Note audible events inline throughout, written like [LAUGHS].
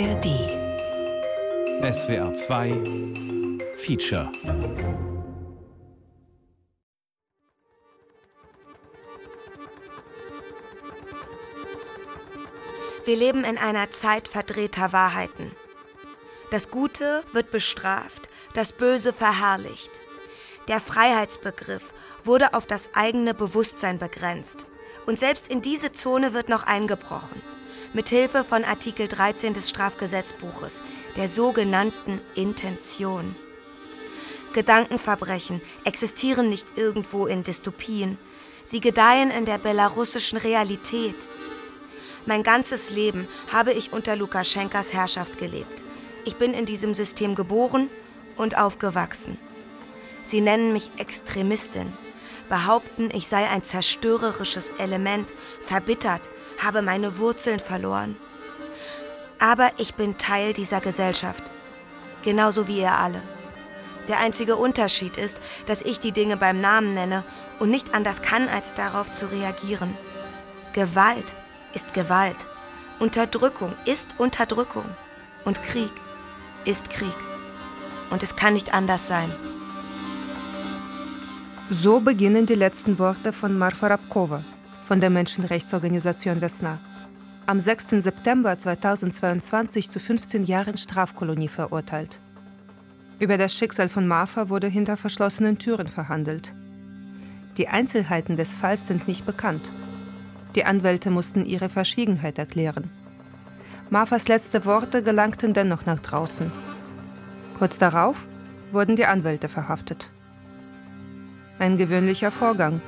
ARD SWR 2 Feature Wir leben in einer Zeit verdrehter Wahrheiten. Das Gute wird bestraft, das Böse verherrlicht. Der Freiheitsbegriff wurde auf das eigene Bewusstsein begrenzt. Und selbst in diese Zone wird noch eingebrochen. Mithilfe von Artikel 13 des Strafgesetzbuches, der sogenannten Intention. Gedankenverbrechen existieren nicht irgendwo in Dystopien. Sie gedeihen in der belarussischen Realität. Mein ganzes Leben habe ich unter Lukaschenkas Herrschaft gelebt. Ich bin in diesem System geboren und aufgewachsen. Sie nennen mich Extremistin, behaupten, ich sei ein zerstörerisches Element, verbittert, habe meine Wurzeln verloren. Aber ich bin Teil dieser Gesellschaft, genauso wie ihr alle. Der einzige Unterschied ist, dass ich die Dinge beim Namen nenne und nicht anders kann, als darauf zu reagieren. Gewalt ist Gewalt. Unterdrückung ist Unterdrückung. Und Krieg ist Krieg. Und es kann nicht anders sein. So beginnen die letzten Worte von Marfa Rabkova von der Menschenrechtsorganisation Vesna. Am 6. September 2022 zu 15 Jahren Strafkolonie verurteilt. Über das Schicksal von Marfa wurde hinter verschlossenen Türen verhandelt. Die Einzelheiten des Falls sind nicht bekannt. Die Anwälte mussten ihre Verschwiegenheit erklären. Marfas letzte Worte gelangten dennoch nach draußen. Kurz darauf wurden die Anwälte verhaftet. Ein gewöhnlicher Vorgang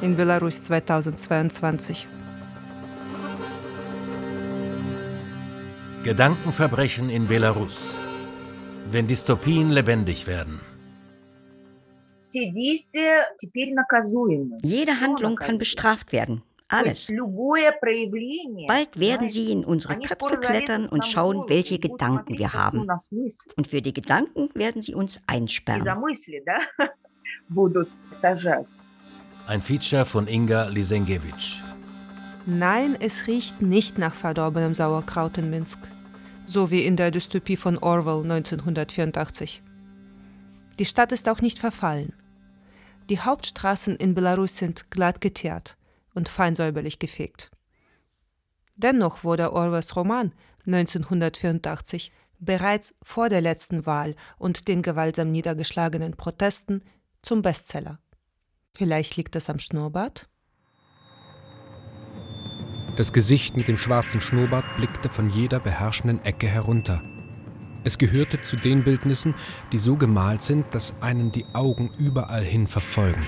in Belarus 2022. Gedankenverbrechen in Belarus. Wenn Dystopien lebendig werden. Jede Handlung kann bestraft werden. Alles. Bald werden sie in unsere Köpfe klettern und schauen, welche Gedanken wir haben. Und für die Gedanken werden sie uns einsperren. [LAUGHS] Ein Feature von Inga Lisenkiewicz. Nein, es riecht nicht nach verdorbenem Sauerkraut in Minsk, so wie in der Dystopie von Orwell 1984. Die Stadt ist auch nicht verfallen. Die Hauptstraßen in Belarus sind glatt geteert und fein säuberlich gefegt. Dennoch wurde Orwells Roman 1984 bereits vor der letzten Wahl und den gewaltsam niedergeschlagenen Protesten zum Bestseller. Vielleicht liegt es am Schnurrbart? Das Gesicht mit dem schwarzen Schnurrbart blickte von jeder beherrschenden Ecke herunter. Es gehörte zu den Bildnissen, die so gemalt sind, dass einen die Augen überall hin verfolgen.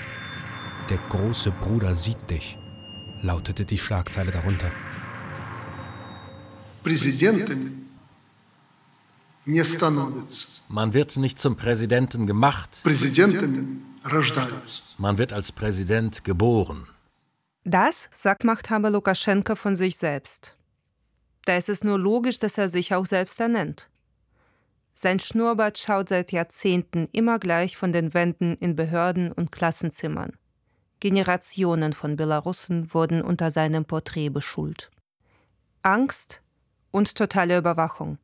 Der große Bruder sieht dich lautete die Schlagzeile darunter. Man wird nicht zum Präsidenten gemacht. Man wird als Präsident geboren. Das sagt Machthaber Lukaschenka von sich selbst. Da ist es nur logisch, dass er sich auch selbst ernennt. Sein Schnurrbart schaut seit Jahrzehnten immer gleich von den Wänden in Behörden und Klassenzimmern. Generationen von Belarussen wurden unter seinem Porträt beschult. Angst und totale Überwachung.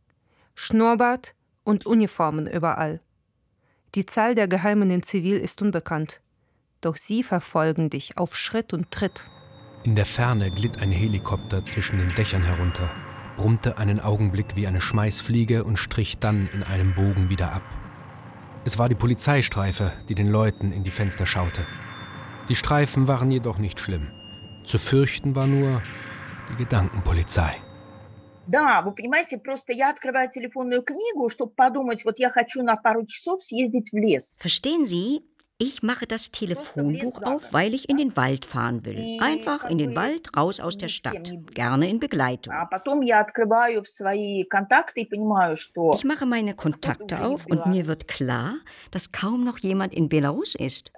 Schnurrbart und Uniformen überall. Die Zahl der Geheimen in Zivil ist unbekannt. Doch sie verfolgen dich auf Schritt und Tritt. In der Ferne glitt ein Helikopter zwischen den Dächern herunter, brummte einen Augenblick wie eine Schmeißfliege und strich dann in einem Bogen wieder ab. Es war die Polizeistreife, die den Leuten in die Fenster schaute. Die Streifen waren jedoch nicht schlimm. Zu fürchten war nur die Gedankenpolizei. Да, вы понимаете, просто я открываю телефонную книгу, чтобы подумать, вот я хочу на пару часов съездить в лес. Verstehen Sie? Ich mache das Telefonbuch auf, weil ich in den Wald fahren will. Einfach in den Wald, raus aus der Stadt. Gerne in Begleitung. Ich mache meine Kontakte auf und mir wird klar, dass kaum noch jemand in Belarus ist.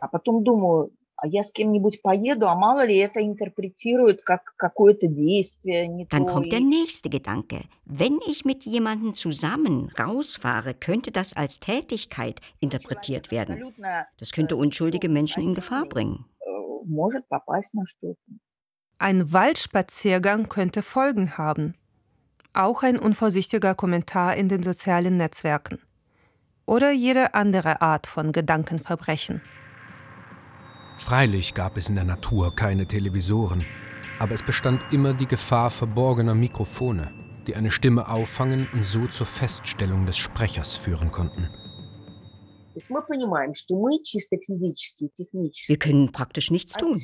я с кем-нибудь поеду, а мало ли это интерпретируют как какое-то действие. Не Dann то, kommt der nächste Gedanke. Wenn ich mit jemandem zusammen rausfahre, könnte das als Tätigkeit interpretiert werden. Das könnte unschuldige Menschen in Gefahr bringen. Может попасть на что-то. Ein Waldspaziergang könnte Folgen haben. auch ein unvorsichtiger Kommentar in den sozialen Netzwerken oder jede andere Art von Gedankenverbrechen. Freilich gab es in der Natur keine Televisoren, aber es bestand immer die Gefahr verborgener Mikrofone, die eine Stimme auffangen und so zur Feststellung des Sprechers führen konnten. Wir können praktisch nichts tun.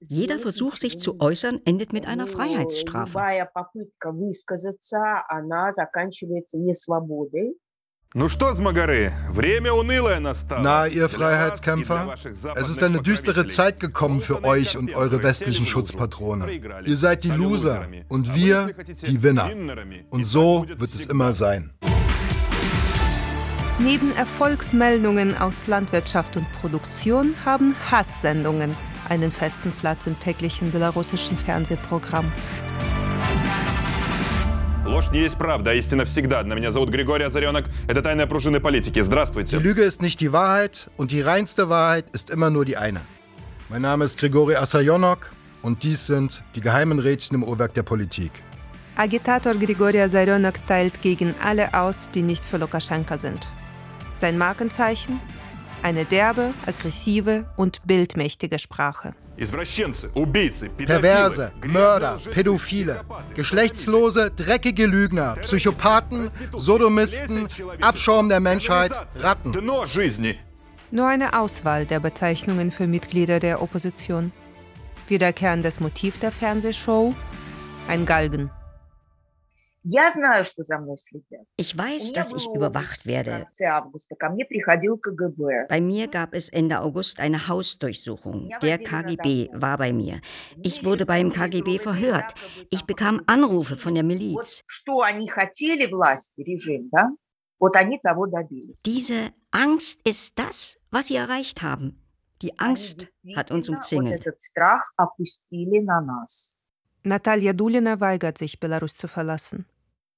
Jeder Versuch, sich zu äußern, endet mit einer Freiheitsstrafe. Na, ihr Freiheitskämpfer, es ist eine düstere Zeit gekommen für euch und eure westlichen Schutzpatrone. Ihr seid die Loser und wir die Winner. Und so wird es immer sein. Neben Erfolgsmeldungen aus Landwirtschaft und Produktion haben Hasssendungen einen festen Platz im täglichen belarussischen Fernsehprogramm. Ложь не есть правда, а истина всегда. Меня зовут Григорий Озаренок. Это «Тайная пружина политики». Здравствуйте. Die Lüge ist nicht die Wahrheit und die reinste Wahrheit ist immer nur die eine. Mein Name ist Grigori Asajonok und dies sind die geheimen Rädchen im Uhrwerk der Politik. Agitator Grigori Asaryonok teilt gegen alle aus, die nicht für Lukaschenka sind. Sein Markenzeichen? Eine derbe, aggressive und bildmächtige Sprache. Perverse, Mörder, Pädophile, geschlechtslose, dreckige Lügner, Psychopathen, Sodomisten, Abschaum der Menschheit, Ratten. Nur eine Auswahl der Bezeichnungen für Mitglieder der Opposition. Wiederkehrendes Motiv der Fernsehshow? Ein Galgen. Ich weiß, dass ich überwacht werde. Bei mir gab es Ende August eine Hausdurchsuchung. Der KGB war bei mir. Ich wurde beim KGB verhört. Ich bekam Anrufe von der Miliz. Diese Angst ist das, was sie erreicht haben. Die Angst hat uns umzingelt. Natalia Dulina weigert sich, Belarus zu verlassen.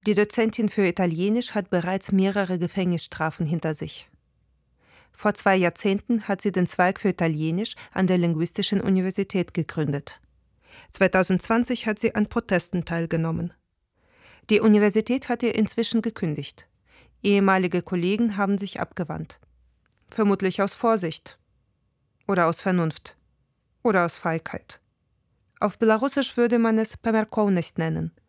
Die Dozentin für Italienisch hat bereits mehrere Gefängnisstrafen hinter sich. Vor zwei Jahrzehnten hat sie den Zweig für Italienisch an der Linguistischen Universität gegründet. 2020 hat sie an Protesten teilgenommen. Die Universität hat ihr inzwischen gekündigt. Ehemalige Kollegen haben sich abgewandt. Vermutlich aus Vorsicht. Oder aus Vernunft. Oder aus Feigheit. Auf Belarussisch würde man es Pemerkovnost nennen –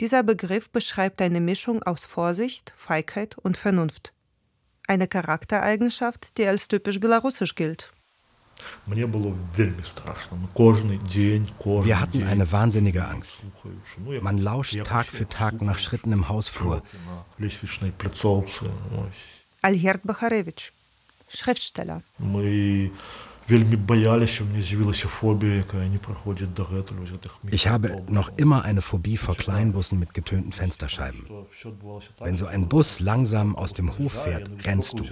dieser Begriff beschreibt eine Mischung aus Vorsicht, Feigheit und Vernunft. Eine Charaktereigenschaft, die als typisch belarussisch gilt. Wir hatten eine wahnsinnige Angst. Man lauscht Tag für Tag nach Schritten im Hausflur. Alherd Bacharewitsch, Schriftsteller. Ich habe noch immer eine Phobie vor Kleinbussen mit getönten Fensterscheiben. Wenn so ein Bus langsam aus dem Hof fährt, rennst du.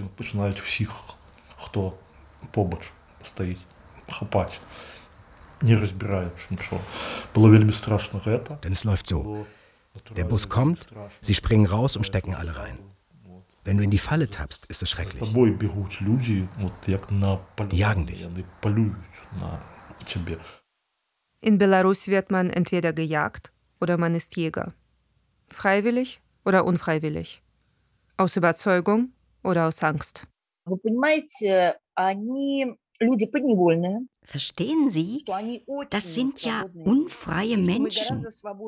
Denn es läuft so. Der Bus kommt, sie springen raus und stecken alle rein. Wenn du in die Falle tappst, ist es schrecklich. Die jagen dich. In Belarus wird man entweder gejagt oder man ist Jäger. Freiwillig oder unfreiwillig. Aus Überzeugung oder aus Angst. Вы понимаете, они Verstehen Sie, das sind ja unfreie Menschen.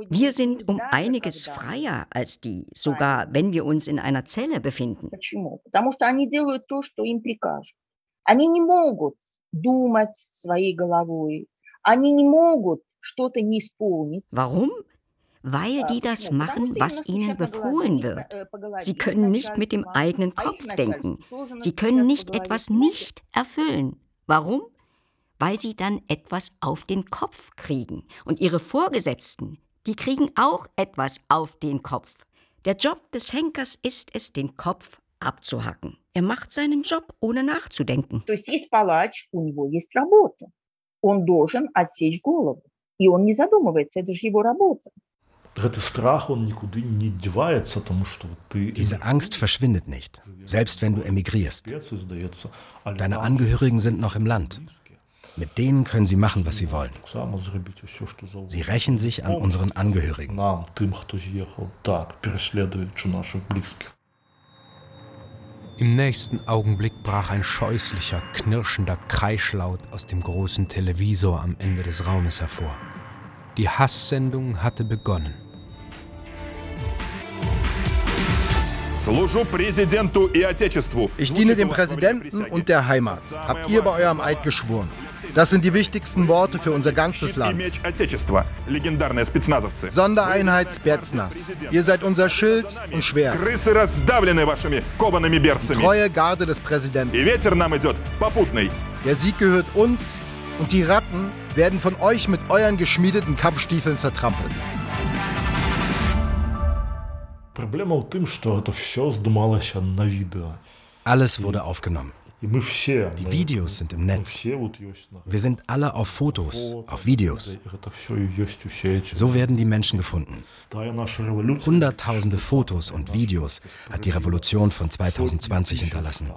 Wir sind um einiges freier als die, sogar wenn wir uns in einer Zelle befinden. Warum? Weil die das machen, was ihnen befohlen wird. Sie können nicht mit dem eigenen Kopf denken. Sie können nicht etwas nicht erfüllen. Warum? Weil sie dann etwas auf den Kopf kriegen. Und ihre Vorgesetzten, die kriegen auch etwas auf den Kopf. Der Job des Henkers ist es, den Kopf abzuhacken. Er macht seinen Job, ohne nachzudenken. Diese Angst verschwindet nicht, selbst wenn du emigrierst. Deine Angehörigen sind noch im Land. Mit denen können sie machen, was sie wollen. Sie rächen sich an unseren Angehörigen. Im nächsten Augenblick brach ein scheußlicher, knirschender Kreischlaut aus dem großen Televisor am Ende des Raumes hervor. Die Hasssendung hatte begonnen. Ich diene dem Präsidenten und der Heimat. Habt ihr bei eurem Eid geschworen? Das sind die wichtigsten Worte für unser ganzes Land. Sondereinheit Spetsnaz. Ihr seid unser Schild und Schwert. Die treue Garde des Präsidenten. Der Sieg gehört uns und die Ratten werden von euch mit euren geschmiedeten Kampfstiefeln zertrampelt. Alles wurde aufgenommen. Die Videos sind im Netz. Wir sind alle auf Fotos, auf Videos. So werden die Menschen gefunden. Hunderttausende Fotos und Videos hat die Revolution von 2020 hinterlassen.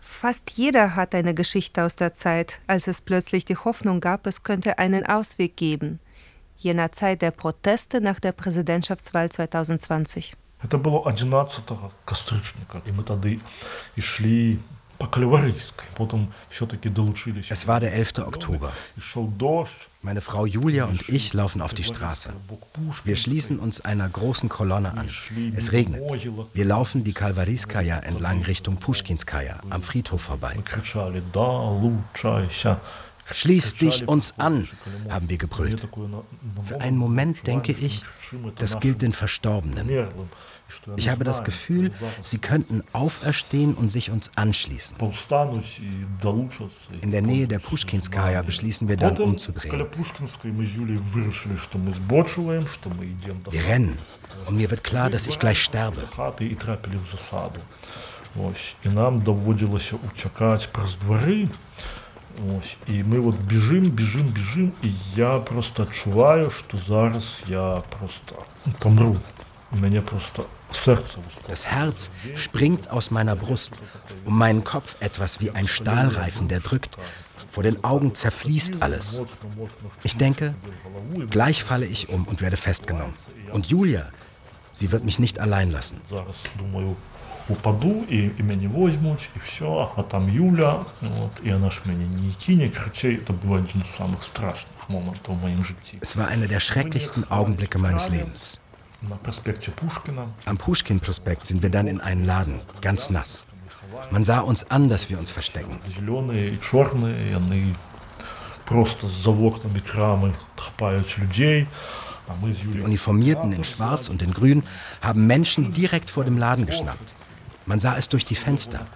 Fast jeder hat eine Geschichte aus der Zeit, als es plötzlich die Hoffnung gab, es könnte einen Ausweg geben jener Zeit der Proteste nach der Präsidentschaftswahl 2020. Es war der 11. Oktober. Meine Frau Julia und ich laufen auf die Straße. Wir schließen uns einer großen Kolonne an. Es regnet. Wir laufen die Kalvariskaya entlang Richtung Pushkinskaya am Friedhof vorbei. Schließ dich uns an, haben wir gebrüllt. Für einen Moment denke ich, das gilt den Verstorbenen. Ich habe das Gefühl, sie könnten auferstehen und sich uns anschließen. In der Nähe der Pushkinskaya beschließen wir dann umzudrehen. Wir rennen und mir wird klar, dass ich gleich sterbe. Ось, і нам доводилося утікати през двори. Ось, І ми от біжим, біжим, біжим, і я просто відчуваю, що зараз я просто помру. Mir просто серце Das Herz springt aus meiner Brust, um meinen Kopf etwas wie ein Stahlreifen, der drückt. Vor den Augen zerfließt alles. Ich denke, gleich falle ich um und werde festgenommen. Und Julia, sie wird mich nicht allein lassen упаду, і, і мені возьмуть, і все, а там Юля, от, і вона ж мені не кине, кричей, це був один з самих страшних моментів в моєму житті. Es war einer der schrecklichsten Augenblicke meines Lebens. Am Pushkin-Prospekt sind wir dann in einen Laden, ganz nass. Man sah uns an, dass wir uns verstecken. Die Uniformierten in Schwarz und in Grün haben Menschen direkt vor dem Laden geschnappt. Man sah es durch die Fenster.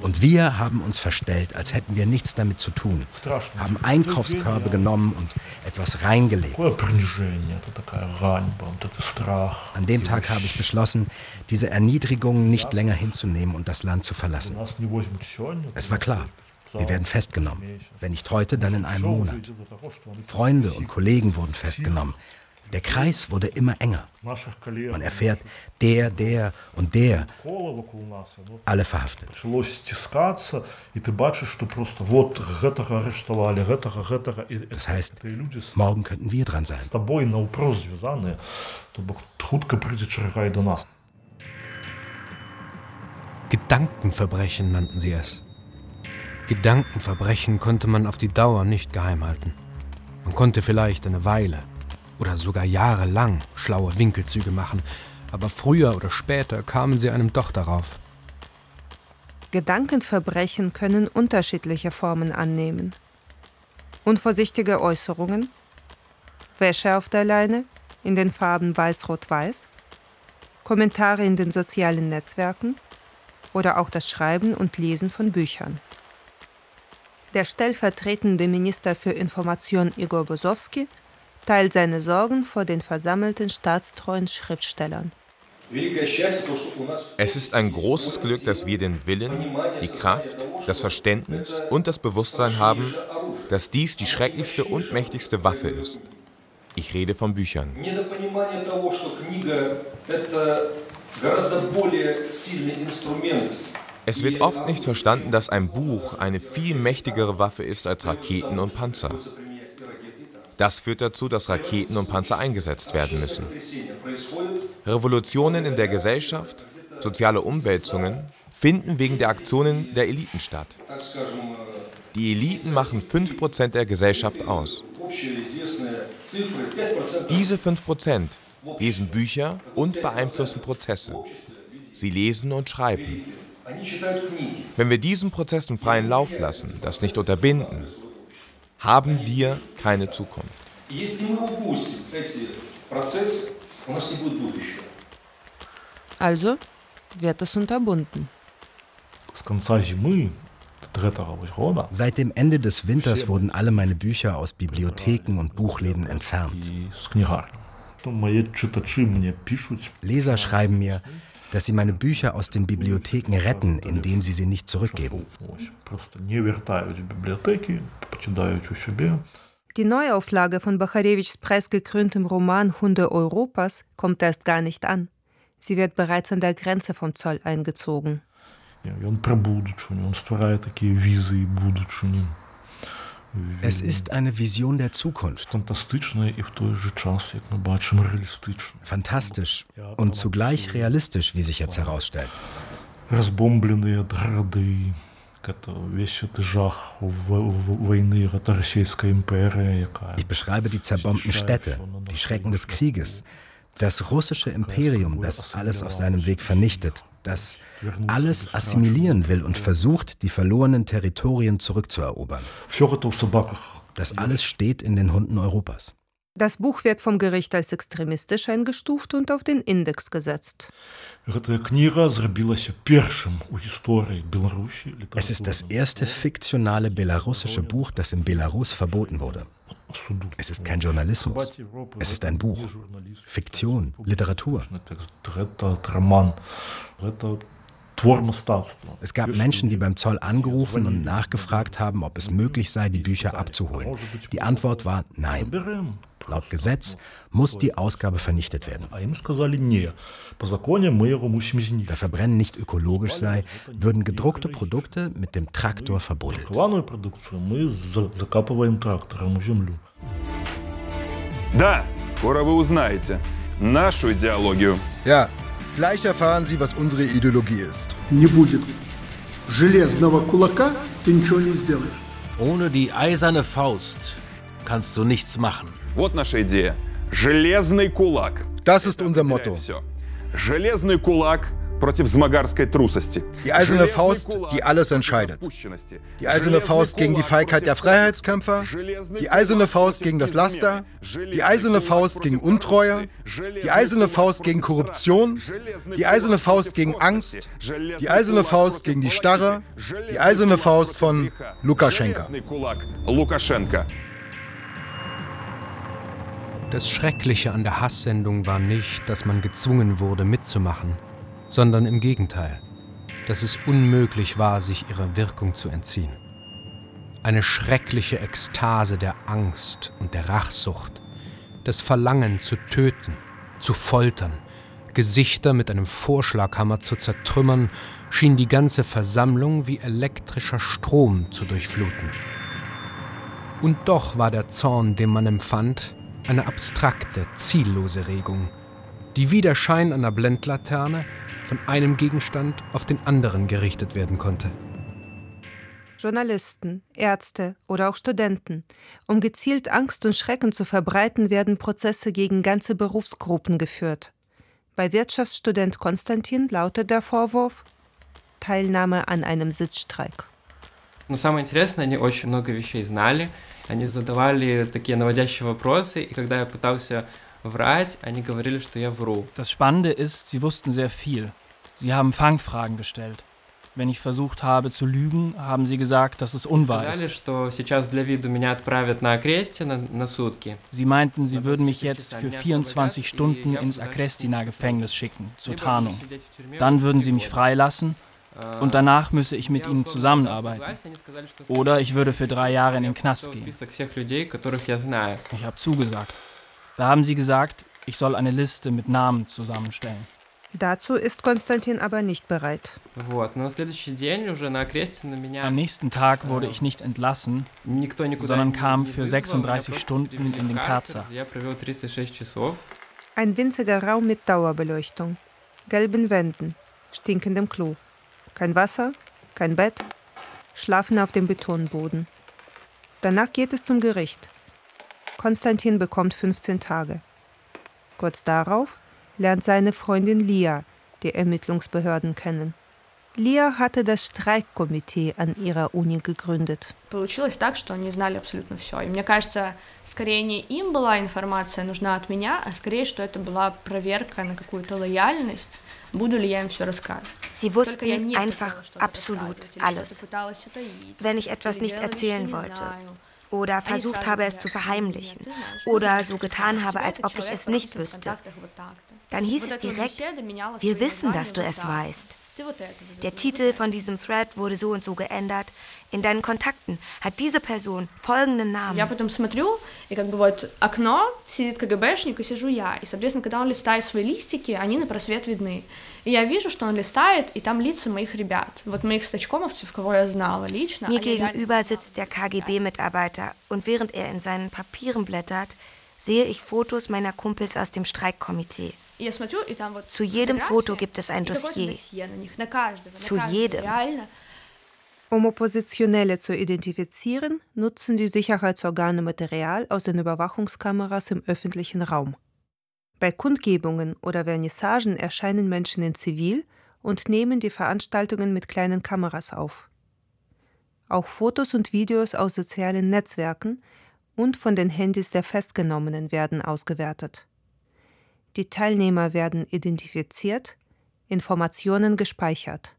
Und wir haben uns verstellt, als hätten wir nichts damit zu tun. Haben Einkaufskörbe genommen und etwas reingelegt. An dem Tag habe ich beschlossen, diese Erniedrigung nicht länger hinzunehmen und das Land zu verlassen. Es war klar, wir werden festgenommen. Wenn nicht heute, dann in einem Monat. Freunde und Kollegen wurden festgenommen. Der Kreis wurde immer enger. Man erfährt, der, der und der, alle verhaftet. Das heißt, morgen könnten wir dran sein. Gedankenverbrechen nannten sie es. Gedankenverbrechen konnte man auf die Dauer nicht geheim halten. Man konnte vielleicht eine Weile, oder sogar jahrelang schlaue Winkelzüge machen, aber früher oder später kamen sie einem doch darauf. Gedankenverbrechen können unterschiedliche Formen annehmen. Unvorsichtige Äußerungen, Wäsche auf der Leine in den Farben Weiß-Rot-Weiß, Kommentare in den sozialen Netzwerken oder auch das Schreiben und Lesen von Büchern. Der stellvertretende Minister für Information Igor Bosowski teilt seine Sorgen vor den versammelten staatstreuen Schriftstellern. Es ist ein großes Glück, dass wir den Willen, die Kraft, das Verständnis und das Bewusstsein haben, dass dies die schrecklichste und mächtigste Waffe ist. Ich rede von Büchern. Es wird oft nicht verstanden, dass ein Buch eine viel mächtigere Waffe ist als Raketen und Panzer. Das führt dazu, dass Raketen und Panzer eingesetzt werden müssen. Revolutionen in der Gesellschaft, soziale Umwälzungen finden wegen der Aktionen der Eliten statt. Die Eliten machen 5% der Gesellschaft aus. Diese 5% lesen Bücher und beeinflussen Prozesse. Sie lesen und schreiben. Wenn wir diesen Prozessen freien Lauf lassen, das nicht unterbinden, haben wir keine Zukunft. Also wird es unterbunden. Seit dem Ende des Winters wurden alle meine Bücher aus Bibliotheken und Buchläden entfernt. Leser schreiben mir, dass sie meine Bücher aus den Bibliotheken retten, indem sie sie nicht zurückgeben. Die Neuauflage von Bacharevichs preisgekröntem Roman Hunde Europas kommt erst gar nicht an. Sie wird bereits an der Grenze vom Zoll eingezogen. Es ist eine Vision der Zukunft. Fantastisch und zugleich realistisch, wie sich jetzt herausstellt. Ich beschreibe die zerbombten Städte, die Schrecken des Krieges, das russische Imperium, das alles auf seinem Weg vernichtet, das alles assimilieren will und versucht, die verlorenen Territorien zurückzuerobern. Das alles steht in den Hunden Europas. Das Buch wird vom Gericht als extremistisch eingestuft und auf den Index gesetzt. Es ist das erste fiktionale belarussische Buch, das in Belarus verboten wurde. Es ist kein Journalismus. Es ist ein Buch. Fiktion, Literatur. Es gab Menschen, die beim Zoll angerufen und nachgefragt haben, ob es möglich sei, die Bücher abzuholen. Die Antwort war nein. Laut Gesetz muss die Ausgabe vernichtet werden. Da Verbrennen nicht ökologisch sei, würden gedruckte Produkte mit dem Traktor verbuddelt. Да, скоро вы узнаете нашу идеологию. Ja, gleich erfahren Sie, was unsere Ideologie ist. Не будет железного кулака, ты ничего не сделаешь. Ohne die eiserne Faust kannst du nichts machen. Вот наша идея. Железный кулак. Das ist unser Motto. Железный кулак против змагарской трусости. Die eiserne Faust, die alles entscheidet. Die eiserne Faust gegen die Feigheit der Freiheitskämpfer, die eiserne Faust gegen das Laster, die eiserne Faust gegen Untreue, die eiserne Faust gegen Korruption, die eiserne Faust gegen Angst, die eiserne Faust gegen die Starre, die eiserne Faust von Lukaschenka. Das Schreckliche an der Hasssendung war nicht, dass man gezwungen wurde mitzumachen, sondern im Gegenteil, dass es unmöglich war, sich ihrer Wirkung zu entziehen. Eine schreckliche Ekstase der Angst und der Rachsucht, das Verlangen zu töten, zu foltern, Gesichter mit einem Vorschlaghammer zu zertrümmern, schien die ganze Versammlung wie elektrischer Strom zu durchfluten. Und doch war der Zorn, den man empfand, eine abstrakte, ziellose Regung, die wie der Schein einer Blendlaterne von einem Gegenstand auf den anderen gerichtet werden konnte. Journalisten, Ärzte oder auch Studenten. Um gezielt Angst und Schrecken zu verbreiten, werden Prozesse gegen ganze Berufsgruppen geführt. Bei Wirtschaftsstudent Konstantin lautet der Vorwurf Teilnahme an einem Sitzstreik. Но самое интересное, они очень много вещей знали, они задавали такие наводящие вопросы, и когда я пытался врать, они говорили, что я вру. Das Spannende ist, sie wussten sehr viel. Sie haben Fangfragen gestellt. Wenn ich versucht habe zu lügen, haben sie gesagt, dass es unwahr ist. Sie meinten, sie würden mich jetzt für 24 Stunden ins Agrestina-Gefängnis schicken, zur Tarnung. Dann würden sie mich freilassen und danach müsse ich mit ihnen zusammenarbeiten. Oder ich würde für drei Jahre in den Knast gehen. Ich habe zugesagt. Da haben sie gesagt, ich soll eine Liste mit Namen zusammenstellen. Dazu ist Konstantin aber nicht bereit. Am nächsten Tag wurde ich nicht entlassen, sondern kam für 36 Stunden in den Karzer. Ein winziger Raum mit Dauerbeleuchtung, gelben Wänden, stinkendem Klo. Kein Wasser, kein Bett, schlafen auf dem Betonboden. Danach geht es zum Gericht. Konstantin bekommt 15 Tage. Kurz darauf lernt seine Freundin Lia die Ermittlungsbehörden kennen. Lia hatte das Streikkomitee an ihrer Uni gegründet. Получилось так, что они знали абсолютно все. И мне кажется, скорее не им была информация нужна от меня, а скорее, что это была проверка на какую-то лояльность. Буду ли я им все рассказывать? Sie wussten einfach absolut alles. Wenn ich etwas nicht erzählen wollte oder versucht habe, es zu verheimlichen oder so getan habe, als ob ich es nicht wüsste, dann hieß es direkt, wir wissen, dass du es weißt. Der Titel von diesem Thread wurde so und so geändert. In deinen Kontakten hat diese Person folgenden Namen. Я потом смотрю, и как бы вот окно, сидит КГБшник, и сижу я. И, соответственно, когда он листает свои листики, они на просвет видны. И я вижу, что он листает, и там лица моих ребят. Вот моих стачкомовцев, кого я знала лично. Mir gegenüber sitzt der KGB-Mitarbeiter und während er in seinen Papieren blättert, sehe ich Fotos meiner Kumpels aus dem Streikkomitee. Zu jedem Foto gibt es ein Dossier. Zu jedem. Um Oppositionelle zu identifizieren, nutzen die Sicherheitsorgane Material aus den Überwachungskameras im öffentlichen Raum. Bei Kundgebungen oder Vernissagen erscheinen Menschen in Zivil und nehmen die Veranstaltungen mit kleinen Kameras auf. Auch Fotos und Videos aus sozialen Netzwerken und von den Handys der Festgenommenen werden ausgewertet. Die Teilnehmer werden identifiziert, Informationen gespeichert.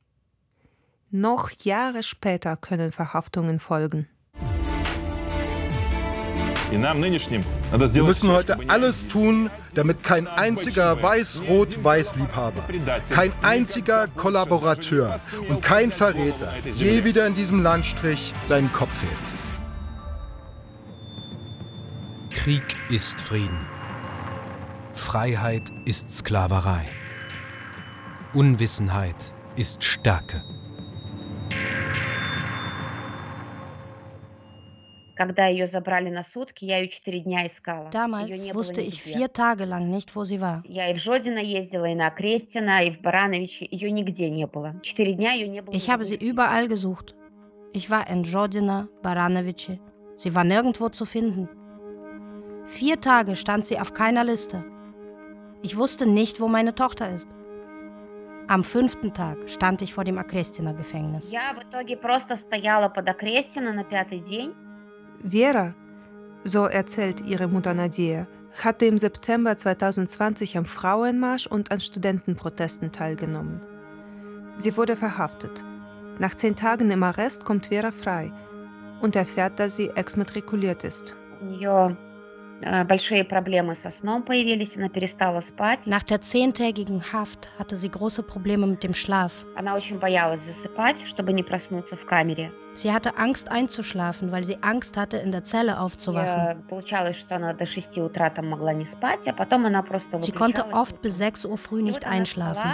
Noch Jahre später können Verhaftungen folgen. Wir müssen heute alles tun, damit kein einziger Weiß-Rot-Weiß-Liebhaber, kein einziger Kollaborateur und kein Verräter je wieder in diesem Landstrich seinen Kopf hebt. Krieg ist Frieden. Freiheit ist Sklaverei. Unwissenheit ist Stärke. Damals wusste ich vier Tage lang nicht, wo sie war. Ich habe sie überall gesucht. Ich war in Jodina, Baranovice. Sie war nirgendwo zu finden. Vier Tage stand sie auf keiner Liste. Ich wusste nicht, wo meine Tochter ist. Am fünften Tag stand ich vor dem Akrestina-Gefängnis. Vera, so erzählt ihre Mutter Nadia, hatte im September 2020 am Frauenmarsch und an Studentenprotesten teilgenommen. Sie wurde verhaftet. Nach zehn Tagen im Arrest kommt Vera frei und erfährt, dass sie exmatrikuliert ist. Ja. Nach der zehntägigen Haft hatte sie große Probleme mit dem Schlaf. Sie hatte Angst einzuschlafen, weil sie Angst hatte, in der Zelle aufzuwachen. Sie konnte oft bis 6 Uhr früh nicht einschlafen.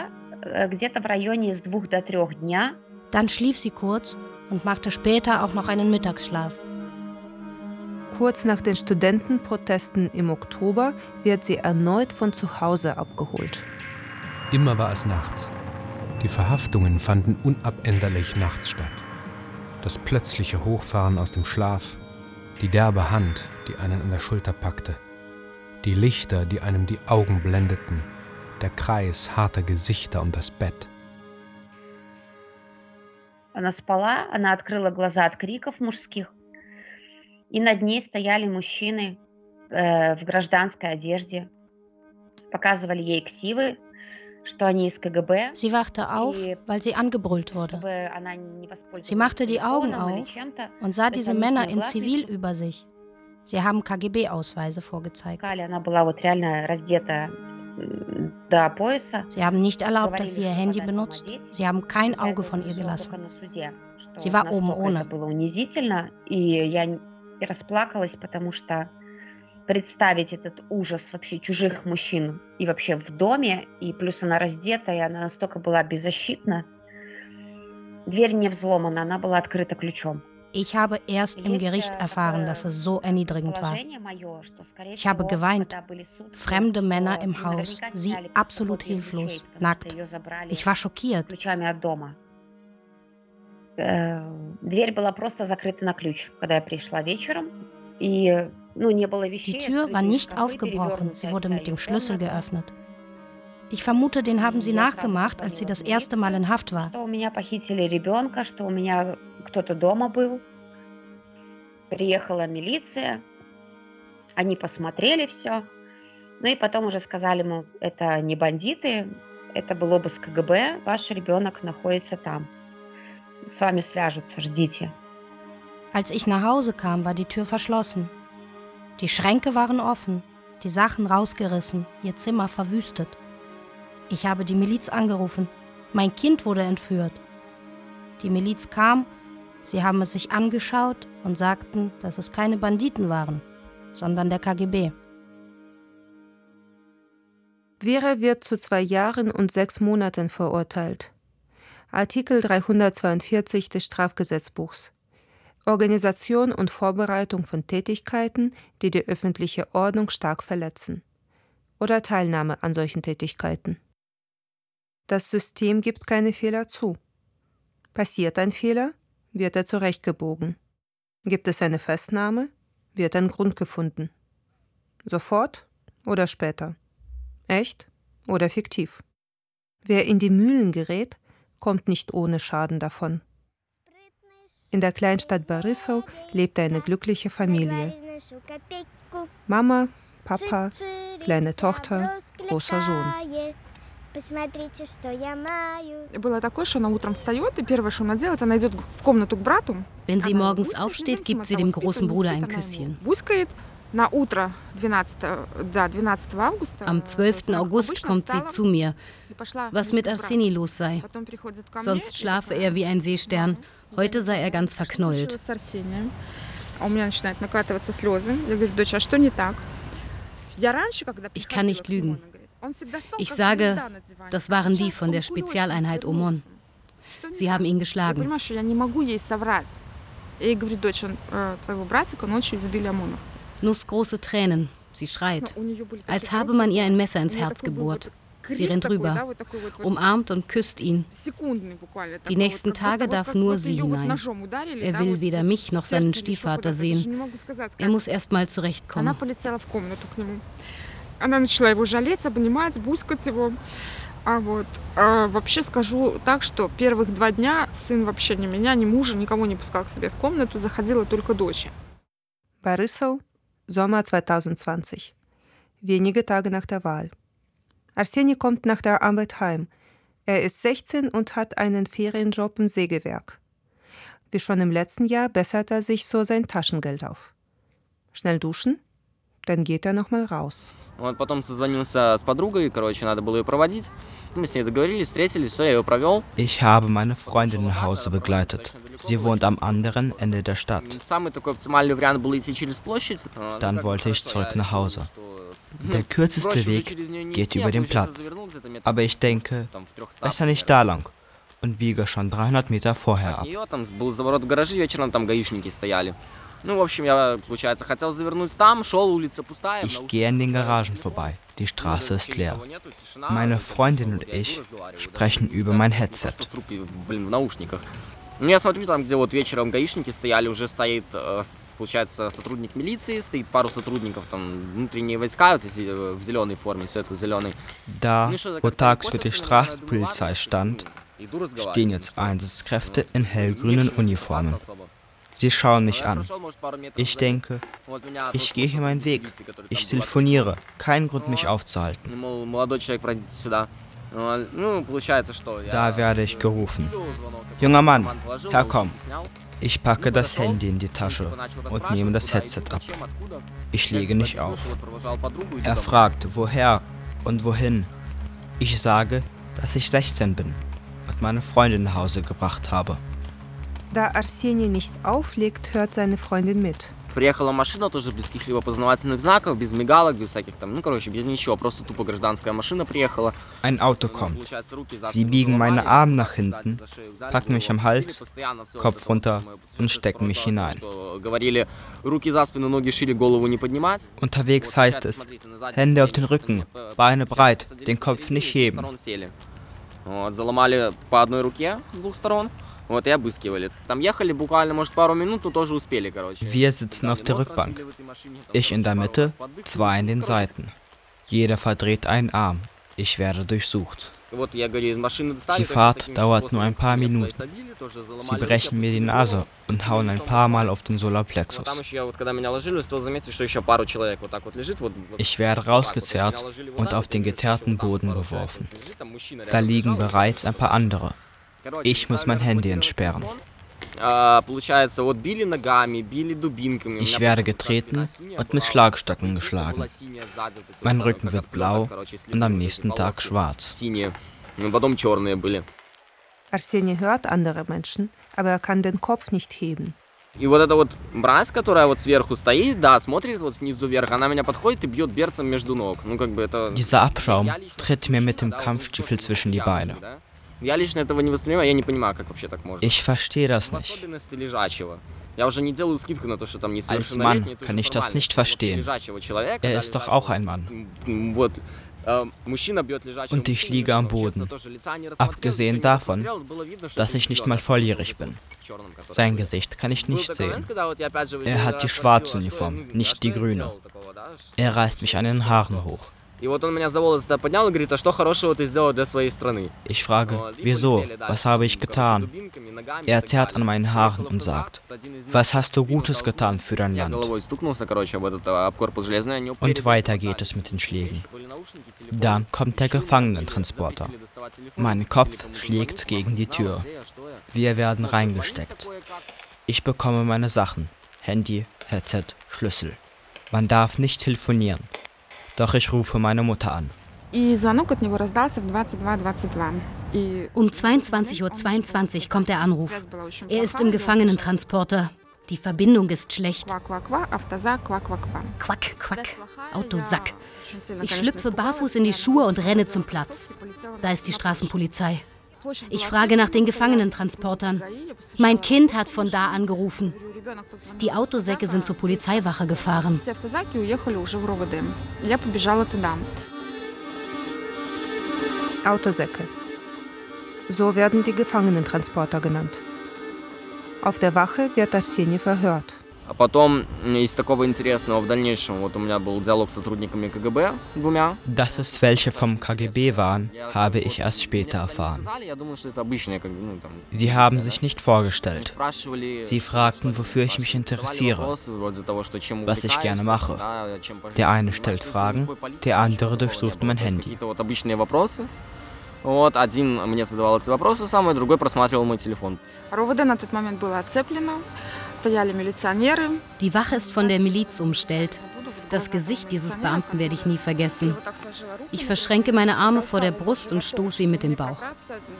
Dann schlief sie kurz und machte später auch noch einen Mittagsschlaf. Kurz nach den Studentenprotesten im Oktober wird sie erneut von zu Hause abgeholt. Immer war es nachts. Die Verhaftungen fanden unabänderlich nachts statt. Das plötzliche Hochfahren aus dem Schlaf, die derbe Hand, die einen an der Schulter packte, die Lichter, die einem die Augen blendeten, der Kreis harter Gesichter um das Bett. Она спала, она открыла глаза от криков мужских. И над ней стояли мужчины э, в гражданской одежде, показывали ей ксивы, что они из КГБ. Sie wachte auf, weil sie angebrüllt wurde. Sie machte die Augen auf und sah diese Männer in Zivil über sich. Sie haben KGB-Ausweise vorgezeigt. Она была вот реально раздета до пояса. Sie haben nicht erlaubt, dass sie ihr Handy benutzt. Sie haben kein Auge von ihr gelassen. Sie war oben ohne. И расплакалась, потому что представить этот ужас вообще чужих мужчин и вообще в доме, и плюс она раздетая, она настолько была беззащитна. Дверь не взломана, она была открыта ключом. Ich habe erst im Gericht erfahren, dass es so erniedrigend war. Ich habe geweint. Fremde Männer im Haus, sie absolut hilflos, nackt. Ich war schockiert. Дверь была просто закрыта на ключ, когда я пришла вечером. И die Tür war nicht aufgebrochen, sie wurde mit dem Schlüssel geöffnet. Ich vermute, den haben sie nachgemacht, als sie das erste Mal in Haft war. Приехала милиция, они посмотрели все, ну и потом уже сказали, ему, это не бандиты, это был обыск КГБ, ваш ребенок находится там. С вами свяжутся, ждите. Als ich nach Hause kam, war die Tür verschlossen. Die Schränke waren offen, die Sachen rausgerissen, ihr Zimmer verwüstet. Ich habe die Miliz angerufen. Mein Kind wurde entführt. Die Miliz kam, sie haben es sich angeschaut und sagten, dass es keine Banditen waren, sondern der KGB. Vera wird zu zwei Jahren und sechs Monaten verurteilt. Artikel 342 des Strafgesetzbuchs. Organisation und Vorbereitung von Tätigkeiten, die die öffentliche Ordnung stark verletzen. Oder Teilnahme an solchen Tätigkeiten. Das System gibt keine Fehler zu. Passiert ein Fehler, wird er zurechtgebogen. Gibt es eine Festnahme, wird ein Grund gefunden. Sofort oder später. Echt oder fiktiv. Wer in die Mühlen gerät, kommt nicht ohne Schaden davon. In der Kleinstadt Barisov lebt eine glückliche Familie. Mama, Papa, kleine Tochter, großer Sohn. Wenn sie morgens aufsteht, gibt sie dem großen Bruder ein Küsschen. Am 12. August kommt sie zu mir, was mit Arseni los sei. Sonst schlafe er wie ein Seestern. Heute sei er ganz verknollt. Ich kann nicht lügen. Ich sage, das waren die von der Spezialeinheit Omon. Sie haben ihn geschlagen. Nussgroße Tränen. Sie schreit, als habe man ihr ein Messer ins Herz gebohrt. Sie rennt rüber, umarmt und küsst ihn. Die nächsten Tage darf nur sie hinein. Er will weder mich noch seinen Stiefvater sehen. Er muss erst mal zurechtkommen. Она начала его жалеть, обнимать, буськать его. А вот а, вообще скажу так, что первых два дня сын вообще ни меня, ни мужа, никого не пускал к себе в комнату, заходила только дочь. Борисов, Sommer 2020. Wenige Tage nach der Wahl. Arseni kommt nach der Arbeit heim. Er ist 16 und hat einen Ferienjob im Sägewerk. Wie schon im letzten Jahr bessert er sich so sein Taschengeld auf. Schnell duschen, dann geht er nochmal raus. Вот потом созвонился с подругой, короче, надо было ее проводить. Мы с ней договорились, встретились, все, я ее провел. Ich habe meine Freundin nach Hause begleitet. Sie wohnt am anderen Ende der Stadt. Самый такой оптимальный вариант было идти через площадь. Dann wollte ich zurück nach Hause. [LAUGHS] Der kürzeste Weg geht über den Platz. Aber ich denke, besser nicht da lang und biege schon 300 Meter vorher ab. Ich gehe an den Garagen vorbei. Die Straße ist leer. Meine Freundin und ich sprechen über mein Headset. Ну, я смотрю, там, где вот вечером гаишники стояли, уже стоит, получается, сотрудник милиции, стоит пару сотрудников, там, внутренние войска, в зеленой форме, светло-зеленой. Da, wo tagsüber die Straßenpolizei stand, stehen jetzt Einsatzkräfte in hellgrünen Uniformen. Sie schauen mich an. Ich denke, ich gehe hier meinen Weg. Ich telefoniere. Kein Grund, mich aufzuhalten. Da werde ich gerufen. Junger Mann, herkomm. Ich packe das Handy in die Tasche und nehme das Headset ab. Ich lege nicht auf. Er fragt, woher und wohin. Ich sage, dass ich 16 bin und meine Freundin nach Hause gebracht habe. Da Arseni nicht auflegt, hört seine Freundin mit. Приехала машина тоже без каких-либо познавательных знаков, без мигалок, без всяких там, ну, короче, без ничего. Просто тупо гражданская машина приехала. Ein Auto kommt. Sie biegen meine Arme nach hinten, packen mich am Hals, Kopf runter und stecken mich hinein. Говорили, руки за спину, ноги шире, голову не поднимать. Unterwegs heißt es, Hände auf den Rücken, Beine breit, den Kopf nicht heben. Вот, заломали по одной руке с двух сторон. Вот и обыскивали. Там ехали буквально, может, пару минут, но тоже успели, короче. Wir sitzen auf der Rückbank. Ich in der Mitte, zwei in den Seiten. Jeder verdreht einen Arm. Ich werde durchsucht. Die Fahrt dauert nur ein paar Minuten. Sie brechen mir die Nase und hauen ein paar Mal auf den Solarplexus. Ich werde rausgezerrt und auf den geteerten Boden geworfen. Da liegen bereits ein paar andere. Ich muss mein Handy entsperren. Ich werde getreten und mit Schlagstöcken geschlagen. Mein Rücken wird blau und am nächsten Tag schwarz. Arseni hört andere Menschen, aber er kann den Kopf nicht heben. И вот эта вот мразь, которая вот сверху стоит, да, смотрит вот снизу вверх, она меня подходит и бьет берцем между ног. Ну, как бы это... Dieser Abschaum tritt mir mit dem Kampfstiefel zwischen die Beine. Я лично этого не воспринимаю, я не понимаю, как вообще так можно. Ich verstehe das nicht. Особенности лежачего. Я уже не делаю скидку на то, что там Als Mann kann ich das nicht verstehen. Er ist doch auch ein Mann. Вот. Und ich liege am Boden. Abgesehen davon, dass ich nicht mal volljährig bin. Sein Gesicht kann ich nicht sehen. Er hat die schwarze Uniform, nicht die grüne. Er reißt mich an den Haaren hoch. И вот он меня за волосы поднял и говорит, а что хорошего ты сделал для своей страны? Ich frage, wieso? Was habe ich getan? Er zerrt an meinen Haaren und sagt, was hast du Gutes getan für dein Land? Und weiter geht es mit den Schlägen. Dann kommt der Gefangenentransporter. Mein Kopf schlägt gegen die Tür. Wir werden reingesteckt. Ich bekomme meine Sachen. Handy, Headset, Schlüssel. Man darf nicht telefonieren. Doch ich rufe meine Mutter an. Um 22.22 Uhr 22 kommt der Anruf. Er ist im Gefangenentransporter. Die Verbindung ist schlecht. Quack, quack, Autosack. Ich schlüpfe barfuß in die Schuhe und renne zum Platz. Da ist die Straßenpolizei. Ich frage nach den Gefangenentransportern. Mein Kind hat von da angerufen. Die Autosäcke sind zur Polizeiwache gefahren. Autosäcke. So werden die Gefangenentransporter genannt. Auf der Wache wird Arseni verhört. А потом из такого интересного в дальнейшем, вот у меня был диалог с сотрудниками КГБ двумя. Dass es welche vom KGB waren, habe ich erst später erfahren. Sie haben sich nicht vorgestellt. Sie fragten, wofür ich mich interessiere, was ich gerne mache. Der eine stellt Fragen, der andere durchsucht mein Handy. Вот, один мне задавал эти вопросы самый, другой просматривал мой телефон. РОВД на тот момент было оцеплено. Die Wache ist von der Miliz umstellt. Das Gesicht dieses Beamten werde ich nie vergessen. Ich verschränke meine Arme vor der Brust und stoße ihm mit dem Bauch.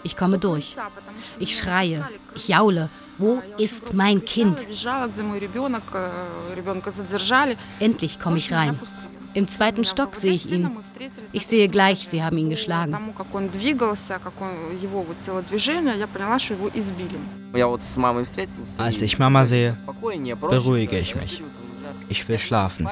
Ich komme durch. Ich schreie. Ich jaule. Wo ist mein Kind? Endlich komme ich rein. Im zweiten Stock sehe ich ihn. Ich sehe gleich, sie haben ihn geschlagen. Als ich Mama sehe, beruhige ich mich. Ich will schlafen.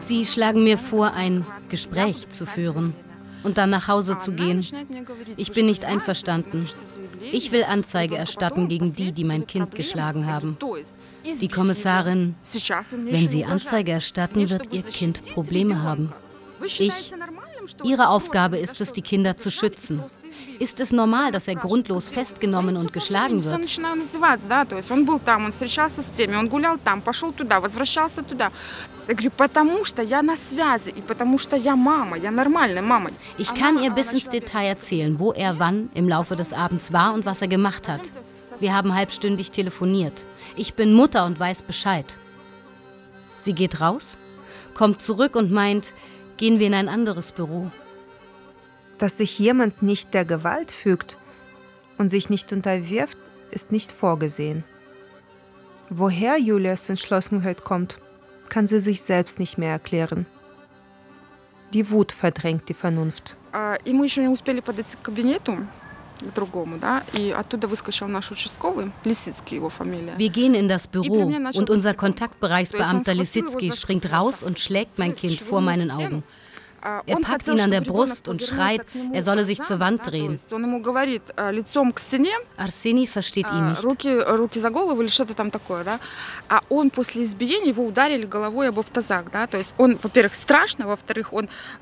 Sie schlagen mir vor, ein Gespräch zu führen und dann nach Hause zu gehen. Ich bin nicht einverstanden. Ich will Anzeige erstatten gegen die, die mein Kind geschlagen haben. Die Kommissarin, wenn Sie Anzeige erstatten, wird Ihr Kind Probleme haben. Ich, Ihre Aufgabe ist es, die Kinder zu schützen. Ist es normal, dass er grundlos festgenommen und geschlagen wird? Ich kann ihr bis ins Detail erzählen, wo er wann im Laufe des Abends war und was er gemacht hat. Wir haben halbstündig telefoniert. Ich bin Mutter und weiß Bescheid. Sie geht raus, kommt zurück und meint, gehen wir in ein anderes Büro. Dass sich jemand nicht der Gewalt fügt, und sich nicht unterwirft, ist nicht vorgesehen. Woher Julias Entschlossenheit kommt, kann sie sich selbst nicht mehr erklären. Die Wut verdrängt die Vernunft. Wir gehen in das Büro. und unser Kontaktbereichsbeamter Lisitsky springt raus und schlägt mein Kind vor meinen Augen. Er packt ihn an der Brust und schreit, er solle sich zur Wand drehen. Arseni versteht ihn nicht.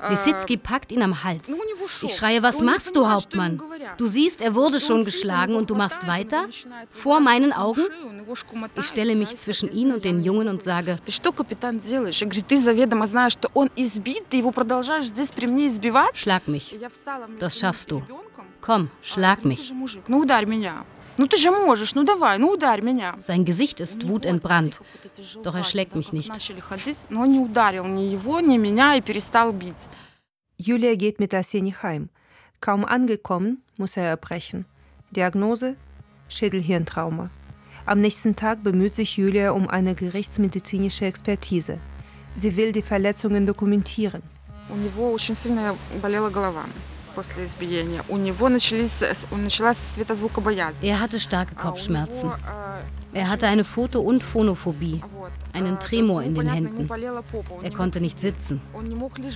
Lisitsky packt ihn am Hals. Ich schreie, was machst du, Hauptmann? Du siehst, er wurde schon geschlagen und du machst weiter? Vor meinen Augen? Ich stelle mich zwischen ihn und den Jungen und sage, Schlag mich. Das schaffst du. Komm, schlag mich. Sein Gesicht ist wutentbrannt, doch er schlägt mich nicht. Julia geht mit Arseni heim. Kaum angekommen, muss er erbrechen. Diagnose: Schädelhirntrauma. Am nächsten Tag bemüht sich Julia um eine gerichtsmedizinische Expertise. Sie will die Verletzungen dokumentieren. У него очень сильно болела голова. Er hatte starke Kopfschmerzen. Er hatte eine Foto- und Phonophobie, einen Tremor in den Händen. Er konnte nicht sitzen.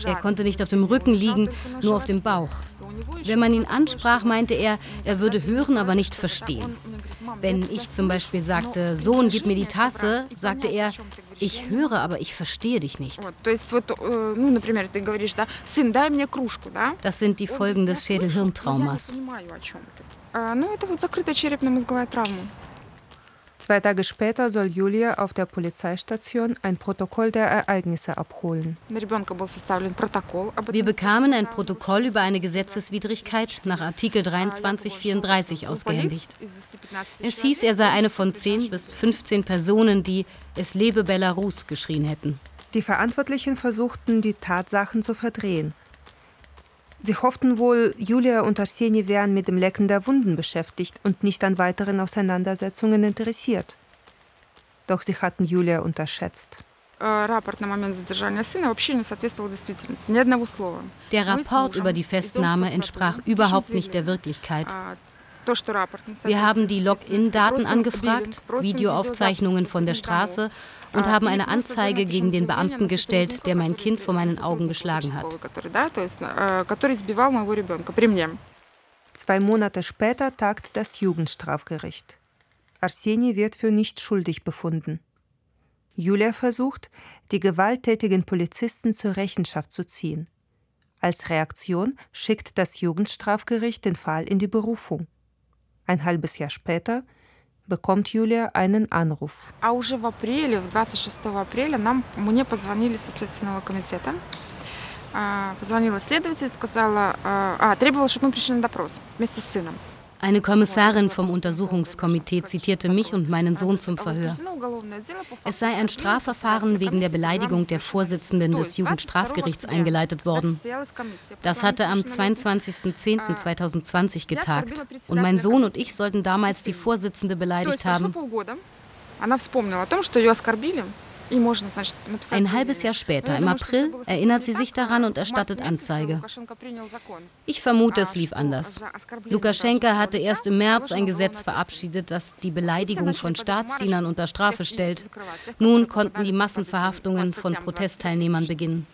Er konnte nicht auf dem Rücken liegen, nur auf dem Bauch. Wenn man ihn ansprach, meinte er, er würde hören, aber nicht verstehen. Wenn ich zum Beispiel sagte, Sohn, gib mir die Tasse, sagte er, ich höre, aber ich verstehe dich nicht. Das sind die Folgen des Schädelhirntraumas. Zwei Tage später soll Julia auf der Polizeistation ein Protokoll der Ereignisse abholen. Wir bekamen ein Protokoll über eine Gesetzeswidrigkeit nach Artikel 2334 ausgehändigt. Es hieß, er sei eine von 10 bis 15 Personen, die Es lebe Belarus geschrien hätten. Die Verantwortlichen versuchten, die Tatsachen zu verdrehen. Sie hofften wohl, Julia und Arseni wären mit dem Lecken der Wunden beschäftigt und nicht an weiteren Auseinandersetzungen interessiert. Doch sie hatten Julia unterschätzt. Der Rapport über die Festnahme entsprach überhaupt nicht der Wirklichkeit. Wir haben die Login-Daten angefragt, Videoaufzeichnungen von der Straße und haben eine Anzeige gegen den Beamten gestellt, der mein Kind vor meinen Augen geschlagen hat. Zwei Monate später tagt das Jugendstrafgericht. Arseni wird für nicht schuldig befunden. Julia versucht, die gewalttätigen Polizisten zur Rechenschaft zu ziehen. Als Reaktion schickt das Jugendstrafgericht den Fall in die Berufung. Ein halbes Jahr später bekommt Julia einen Anruf. А уже в апреле, 26 апреля, нам, мне позвонили со Следственного комитета. Позвонила следователь, сказала, а, требовала, чтобы мы пришли на допрос вместе с сыном. Eine Kommissarin vom Untersuchungskomitee zitierte mich und meinen Sohn zum Verhör. Es sei ein Strafverfahren wegen der Beleidigung der Vorsitzenden des Jugendstrafgerichts eingeleitet worden. Das hatte am 22.10.2020 getagt und mein Sohn und ich sollten damals die Vorsitzende beleidigt haben. Ein halbes Jahr später, im April, erinnert sie sich daran und erstattet Anzeige. Ich vermute, es lief anders. Lukaschenka hatte erst im März ein Gesetz verabschiedet, das die Beleidigung von Staatsdienern unter Strafe stellt. Nun konnten die Massenverhaftungen von Protestteilnehmern beginnen.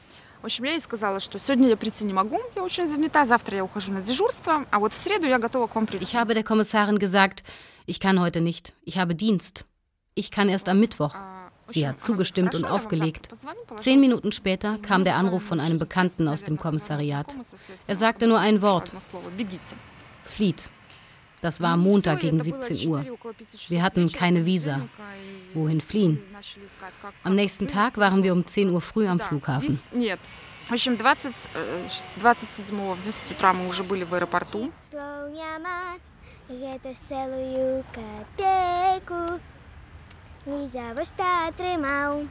Ich habe der Kommissarin gesagt, ich kann heute nicht, ich habe Dienst. Ich kann erst am Mittwoch. Sie hat zugestimmt und aufgelegt. Zehn Minuten später kam der Anruf von einem Bekannten aus dem Kommissariat. Er sagte nur ein Wort. Flieht. Das war Montag gegen 17 Uhr. Wir hatten keine Visa. Wohin fliehen? Am nächsten Tag waren wir um 10 Uhr früh am Flughafen. В общем, 20, 27 в 10 утра мы уже были в аэропорту. ні за вошта тримав.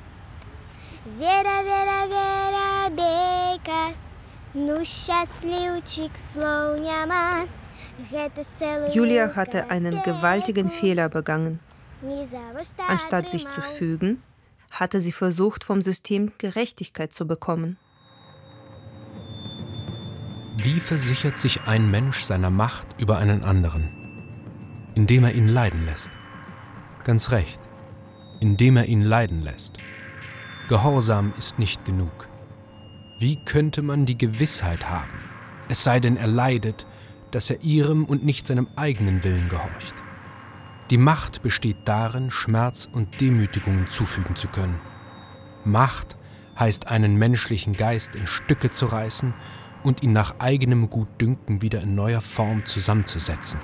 Віра, віра, віра, бейка, ну щасливчик слоняма, Julia hatte einen gewaltigen Fehler begangen. Anstatt sich zu fügen, hatte sie versucht, vom System Gerechtigkeit zu bekommen. Wie versichert sich ein Mensch seiner Macht über einen anderen? Indem er ihn leiden lässt. Ganz recht, indem er ihn leiden lässt. Gehorsam ist nicht genug. Wie könnte man die Gewissheit haben, es sei denn er leidet, dass er ihrem und nicht seinem eigenen Willen gehorcht? Die Macht besteht darin, Schmerz und Demütigungen zufügen zu können. Macht heißt einen menschlichen Geist in Stücke zu reißen und ihn nach eigenem Gutdünken wieder in neuer Form zusammenzusetzen.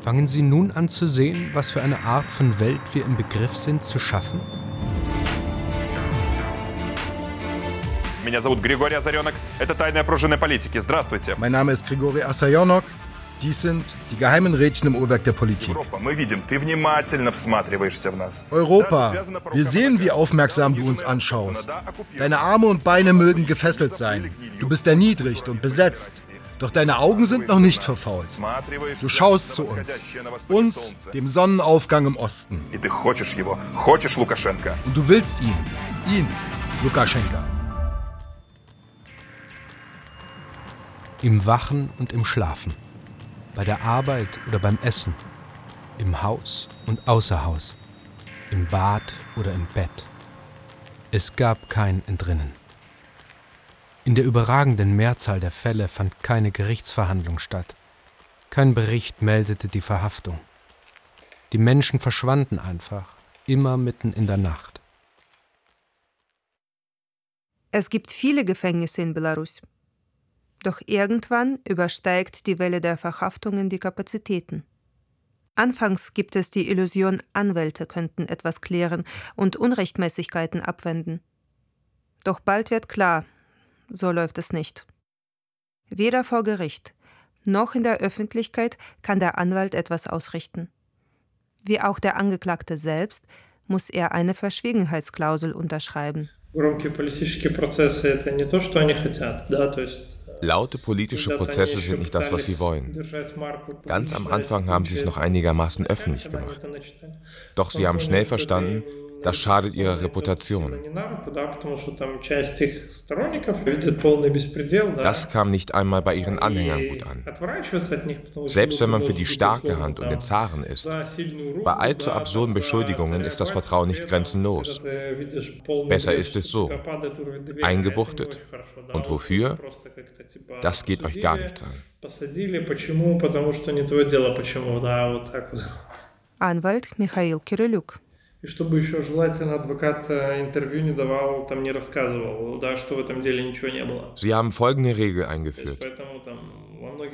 Fangen Sie nun an zu sehen, was für eine Art von Welt wir im Begriff sind zu schaffen? Mein Name ist Grigori Asayonok. Dies sind die geheimen Rädchen im Uhrwerk der Politik. Europa, wir sehen, wie aufmerksam du uns anschaust. Deine Arme und Beine mögen gefesselt sein. Du bist erniedrigt und besetzt. Doch deine Augen sind noch nicht verfault. Du schaust zu uns. Uns, dem Sonnenaufgang im Osten. Und du willst ihn. Ihn, Lukaschenka. Im Wachen und im Schlafen bei der Arbeit oder beim Essen, im Haus und außer Haus, im Bad oder im Bett. Es gab kein Entrinnen. In der überragenden Mehrzahl der Fälle fand keine Gerichtsverhandlung statt. Kein Bericht meldete die Verhaftung. Die Menschen verschwanden einfach, immer mitten in der Nacht. Es gibt viele Gefängnisse in Belarus. Doch irgendwann übersteigt die Welle der Verhaftungen die Kapazitäten. Anfangs gibt es die Illusion, Anwälte könnten etwas klären und Unrechtmäßigkeiten abwenden. Doch bald wird klar, so läuft es nicht. Weder vor Gericht noch in der Öffentlichkeit kann der Anwalt etwas ausrichten. Wie auch der Angeklagte selbst muss er eine Verschwiegenheitsklausel unterschreiben. Laute politische Prozesse sind nicht das, was sie wollen. Ganz am Anfang haben sie es noch einigermaßen öffentlich gemacht. Doch sie haben schnell verstanden, das schadet ihrer Reputation. Das kam nicht einmal bei ihren Anhängern gut an. Selbst wenn man für die starke Hand und den Zaren ist, bei allzu absurden Beschuldigungen ist das Vertrauen nicht grenzenlos. Besser ist es so, eingebuchtet. Und wofür? Das geht euch gar nichts an. Anwalt Michail Kirilluk И чтобы еще желательно адвокат интервью не давал, там не рассказывал, да, что в этом деле ничего не было. Sie haben folgende Regel eingeführt.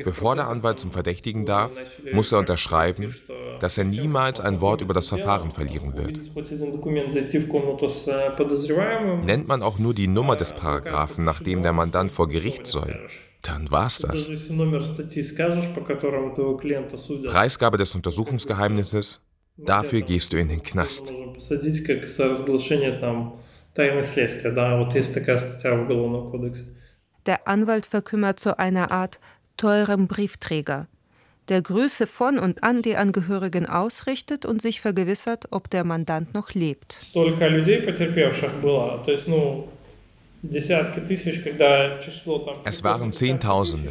Bevor der Anwalt zum Verdächtigen darf, muss er unterschreiben, dass er niemals ein Wort über das Verfahren verlieren wird. Nennt man auch nur die Nummer des Paragraphen, nach dem der Mandant vor Gericht soll, dann war's das. Preisgabe des Untersuchungsgeheimnisses, Dafür gehst du in den Knast. Der Anwalt verkümmert zu einer Art teurem Briefträger, der Grüße von und an die Angehörigen ausrichtet und sich vergewissert, ob der Mandant noch lebt. Es waren Zehntausende.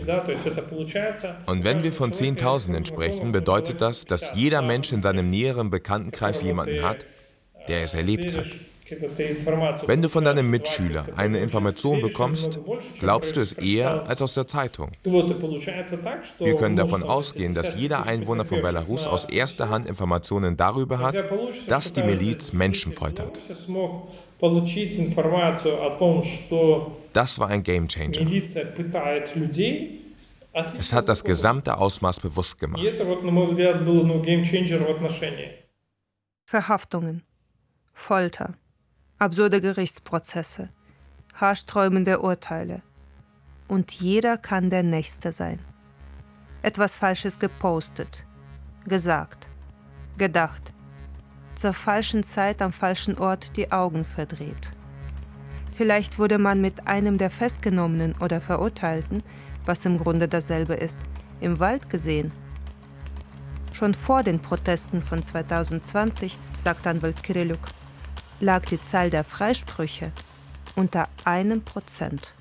Und wenn wir von Zehntausenden sprechen, bedeutet das, dass jeder Mensch in seinem näheren Bekanntenkreis jemanden hat, der es erlebt hat. Wenn du von deinem Mitschüler eine Information bekommst, glaubst du es eher als aus der Zeitung. Wir können davon ausgehen, dass jeder Einwohner von Belarus aus erster Hand Informationen darüber hat, dass die Miliz Menschen foltert. Das war ein Gamechanger. Es hat das gesamte Ausmaß bewusst gemacht. Verhaftungen, Folter, absurde Gerichtsprozesse, haarsträubende Urteile. Und jeder kann der Nächste sein. Etwas Falsches gepostet, gesagt, gedacht, zur falschen Zeit am falschen Ort die Augen verdreht. Vielleicht wurde man mit einem der Festgenommenen oder Verurteilten, was im Grunde dasselbe ist, im Wald gesehen. Schon vor den Protesten von 2020, sagt Anwalt Kirilluk, lag die Zahl der Freisprüche unter einem Prozent.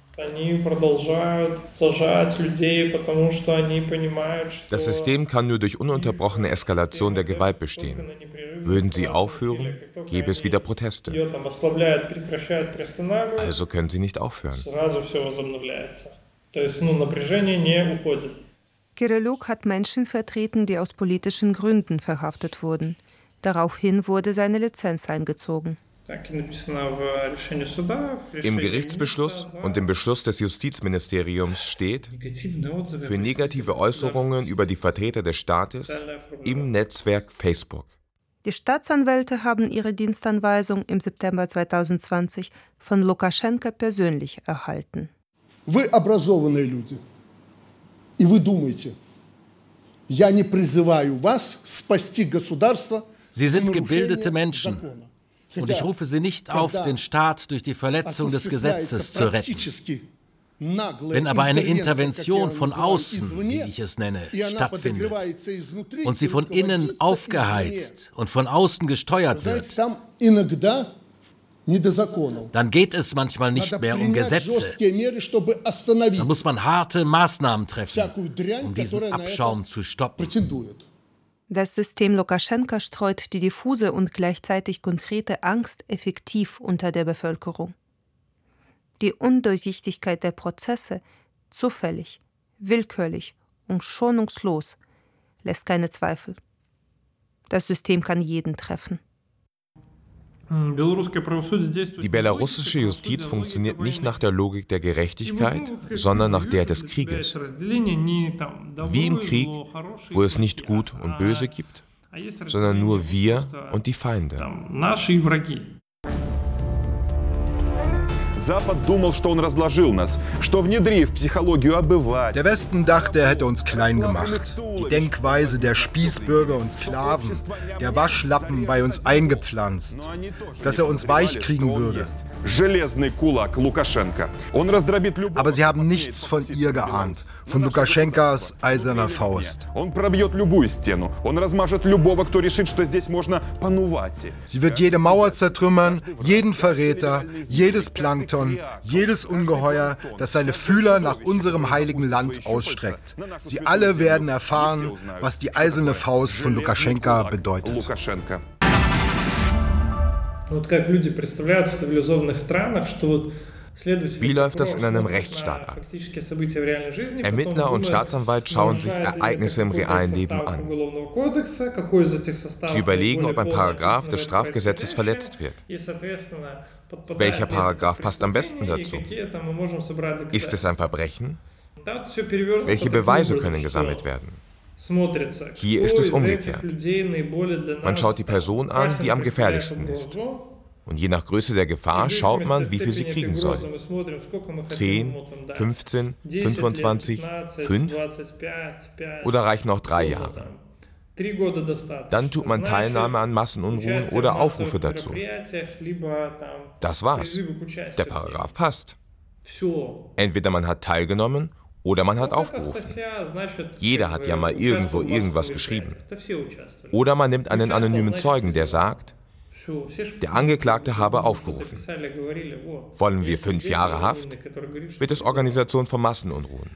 Das System kann nur durch ununterbrochene Eskalation der Gewalt bestehen. Würden sie aufhören, gäbe es wieder Proteste. Also können sie nicht aufhören. Kirilluk hat Menschen vertreten, die aus politischen Gründen verhaftet wurden. Daraufhin wurde seine Lizenz eingezogen. Im Gerichtsbeschluss und im Beschluss des Justizministeriums steht, für negative Äußerungen über die Vertreter des Staates im Netzwerk Facebook. Die Staatsanwälte haben ihre Dienstanweisung im September 2020 von Lukaschenka persönlich erhalten. Вы образованные люди. И вы думаете, я не призываю вас спасти государство Sie sind gebildete Menschen. Und ich rufe Sie nicht auf, den Staat durch die Verletzung des Gesetzes zu retten. Wenn aber eine Intervention von außen, wie ich es nenne, stattfindet und sie von innen aufgeheizt und von außen gesteuert wird, dann geht es manchmal nicht mehr um Gesetze. Dann muss man harte Maßnahmen treffen, um diesen Abschaum zu stoppen. Das System Lukaschenka streut die diffuse und gleichzeitig konkrete Angst effektiv unter der Bevölkerung. Die Undurchsichtigkeit der Prozesse, zufällig, willkürlich und schonungslos, lässt keine Zweifel. Das System kann jeden treffen. Die belarussische Justiz funktioniert nicht nach der Logik der Gerechtigkeit, sondern nach der des Krieges. Wie im Krieg, wo es nicht Gut und Böse gibt, sondern nur wir und die Feinde. Der Westen dachte, er hätte uns klein gemacht. Die Denkweise der Spießbürger und Sklaven, der Waschlappen bei uns eingepflanzt, dass er uns weich kriegen würde. Aber sie haben nichts von ihr geahnt, von Lukaschenkas eiserner Faust. Sie wird jede Mauer zertrümmern, jeden Verräter, jedes Plankton, jedes Ungeheuer, das seine Fühler nach unserem heiligen Land ausstreckt. Sie alle werden erfahren, was die eiserne Faust von Lukaschenka bedeutet. Вот как люди представляют в цивилизованных странах, что вот wie läuft das in einem Rechtsstaat ab? Ermittler und Staatsanwalt schauen sich Ereignisse im realen Leben an. Sie überlegen, ob ein Paragraph des Strafgesetzes verletzt wird. Welcher Paragraph passt am besten dazu? Ist es ein Verbrechen? Welche Beweise können gesammelt werden? Hier ist es umgekehrt. Man schaut die Person an, die am gefährlichsten ist. Und je nach Größe der Gefahr schaut man, wie viel sie kriegen soll. 10, 15, 25, 5 oder reichen auch drei Jahre. Dann tut man Teilnahme an Massenunruhen oder Aufrufe dazu. Das war's. Der Paragraph passt. Entweder man hat teilgenommen oder man hat aufgerufen. Jeder hat ja mal irgendwo irgendwas geschrieben. Oder man nimmt einen anonymen Zeugen, der sagt, der Angeklagte habe aufgerufen. Wollen wir fünf Jahre Haft, wird es Organisation von Massenunruhen.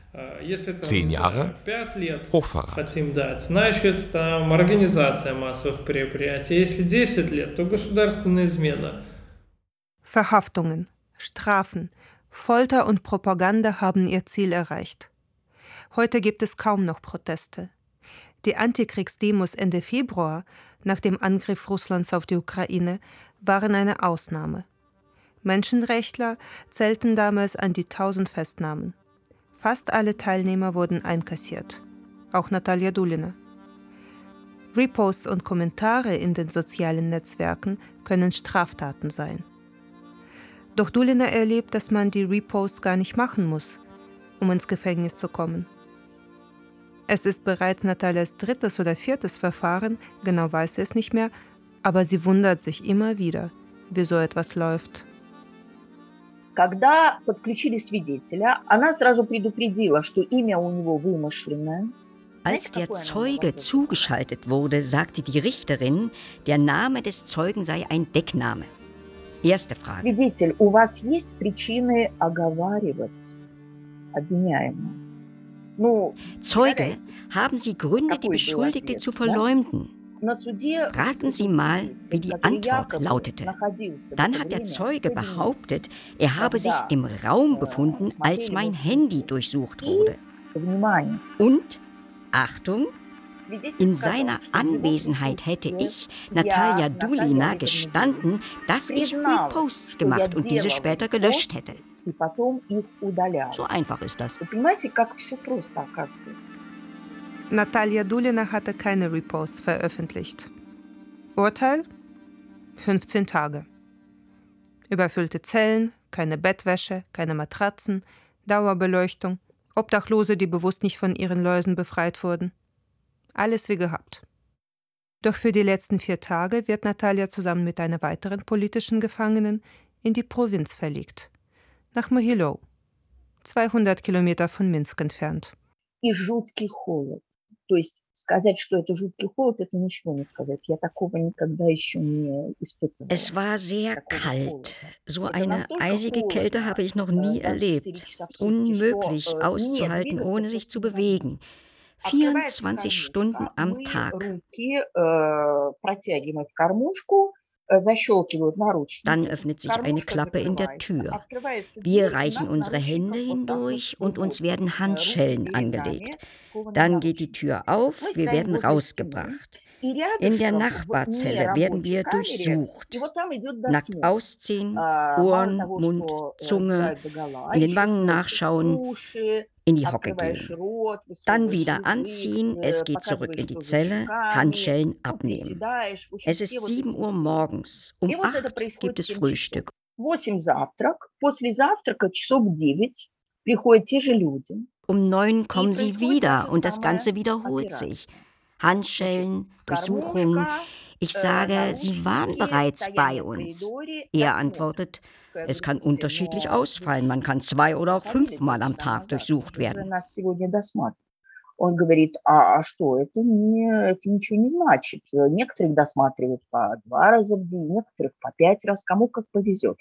Zehn Jahre Hochverrat. Verhaftungen, Strafen, Folter und Propaganda haben ihr Ziel erreicht. Heute gibt es kaum noch Proteste. Die Antikriegsdemos Ende Februar nach dem Angriff Russlands auf die Ukraine waren eine Ausnahme. Menschenrechtler zählten damals an die tausend Festnahmen. Fast alle Teilnehmer wurden einkassiert, auch Natalia Dulina. Reposts und Kommentare in den sozialen Netzwerken können Straftaten sein. Doch Dulina erlebt, dass man die Reposts gar nicht machen muss, um ins Gefängnis zu kommen. Es ist bereits Natalias drittes oder viertes Verfahren, genau weiß sie es nicht mehr, aber sie wundert sich immer wieder, wie so etwas läuft. Когда подключили свидетеля, она сразу предупредила, что имя у него вымышленное. Als der Zeuge zugeschaltet wurde, sagte die Richterin, der Name des Zeugen sei ein Deckname. Erste Frage. Свидетель, у вас есть причины оговаривать обвиняемого? Zeuge, haben Sie Gründe, die Beschuldigte zu verleumden? Raten Sie mal, wie die Antwort lautete. Dann hat der Zeuge behauptet, er habe sich im Raum befunden, als mein Handy durchsucht wurde. Und, Achtung, in seiner Anwesenheit hätte ich, Natalia Dulina, gestanden, dass ich Reposts gemacht und diese später gelöscht hätte. So einfach ist das. Natalia Dulina hatte keine Reposts veröffentlicht. Urteil? 15 Tage. Überfüllte Zellen, keine Bettwäsche, keine Matratzen, Dauerbeleuchtung, Obdachlose, die bewusst nicht von ihren Läusen befreit wurden. Alles wie gehabt. Doch für die letzten vier Tage wird Natalia zusammen mit einer weiteren politischen Gefangenen in die Provinz verlegt Nach Mohilou, 200 Kilometer von Minsk entfernt. То есть сказать, что это жуткий холод, это ничего не сказать. Я такого никогда еще не испытывала. Es war sehr kalt. So eine eisige Kälte habe ich noch nie erlebt. Unmöglich auszuhalten, ohne sich zu bewegen. 24 Stunden am Tag. Э, dann öffnet sich eine Klappe in der Tür. Wir reichen unsere Hände hindurch und uns werden Handschellen angelegt. Dann geht die Tür auf, wir werden rausgebracht. In der Nachbarzelle werden wir durchsucht. Nackt ausziehen, Ohren, Mund, Zunge, in den Wangen nachschauen, in die Hocke gehen. Dann wieder anziehen, es geht zurück in die Zelle, Handschellen abnehmen. Es ist 7 Uhr morgens. Um 8 gibt es Frühstück. Um 9 kommen sie wieder und das Ganze wiederholt sich. Handschellen, Durchsuchungen. Ich sage, Sie waren bereits bei uns. Er antwortet, es kann unterschiedlich ausfallen. Man kann zwei oder auch fünfmal am Tag durchsucht werden. Он говорит, а, а что, это, не, это ничего не значит. Некоторых досматривают по два раза в день, некоторых по пять раз, кому как повезет.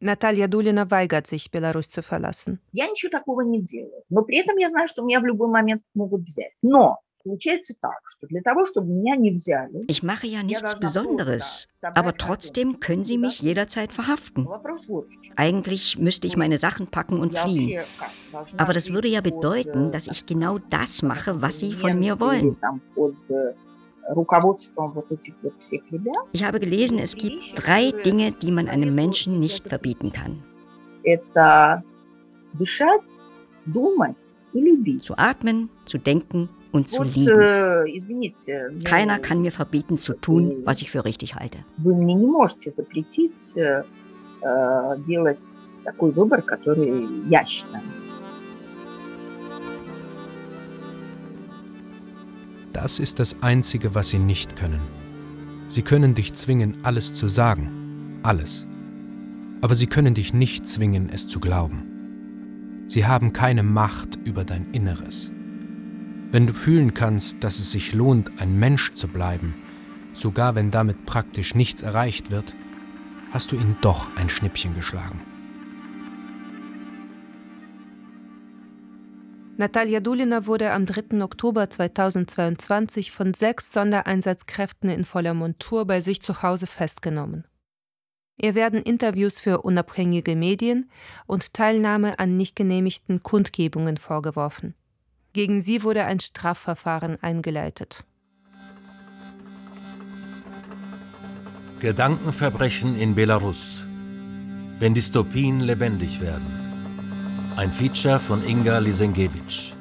Natalia Dulina weigert sich, Belarus zu verlassen. Я ничего такого не делаю. Но при этом я знаю, что меня в любой момент могут взять. Но ich mache ja nichts Besonderes, aber trotzdem können Sie mich jederzeit verhaften. Eigentlich müsste ich meine Sachen packen und fliehen. Aber das würde ja bedeuten, dass ich genau das mache, was Sie von mir wollen. Ich habe gelesen, es gibt drei Dinge, die man einem Menschen nicht verbieten kann. Zu atmen, zu denken und zu lieben. Э, Keiner kann mir verbieten zu tun, was ich für richtig halte. Э, das ist das Einzige, was sie nicht können. Sie können dich zwingen, alles zu sagen, alles. Aber sie können dich nicht zwingen, es zu glauben. Sie haben keine Macht über dein Inneres. Wenn du fühlen kannst, dass es sich lohnt, ein Mensch zu bleiben, sogar wenn damit praktisch nichts erreicht wird, hast du ihn doch ein Schnippchen geschlagen. Natalia Dulina wurde am 3. Oktober 2022 von sechs Sondereinsatzkräften in voller Montur bei sich zu Hause festgenommen. Ihr werden Interviews für unabhängige Medien und Teilnahme an nicht genehmigten Kundgebungen vorgeworfen. Gegen sie wurde ein Strafverfahren eingeleitet. Gedankenverbrechen in Belarus. Wenn Dystopien lebendig werden. Ein Feature von Inga Lisenkiewicz.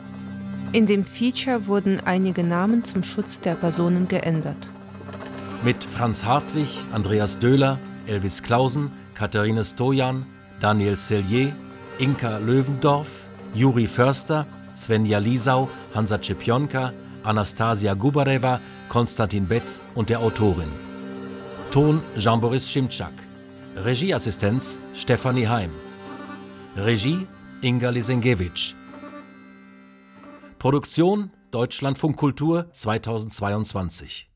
In dem Feature wurden einige Namen zum Schutz der Personen geändert. Mit Franz Hartwig, Andreas Döhler, Elvis Klausen, Katharine Stojan, Daniel Sellier, Inka Löwendorf, Juri Förster Svenja Lisau, Hansa Czepionka, Anastasia Gubareva, Konstantin Betz und der Autorin. Ton Jean-Boris Schimczak. Regieassistenz Stefanie Heim. Regie Inga Lisenkiewicz. Produktion Deutschlandfunk Kultur 2022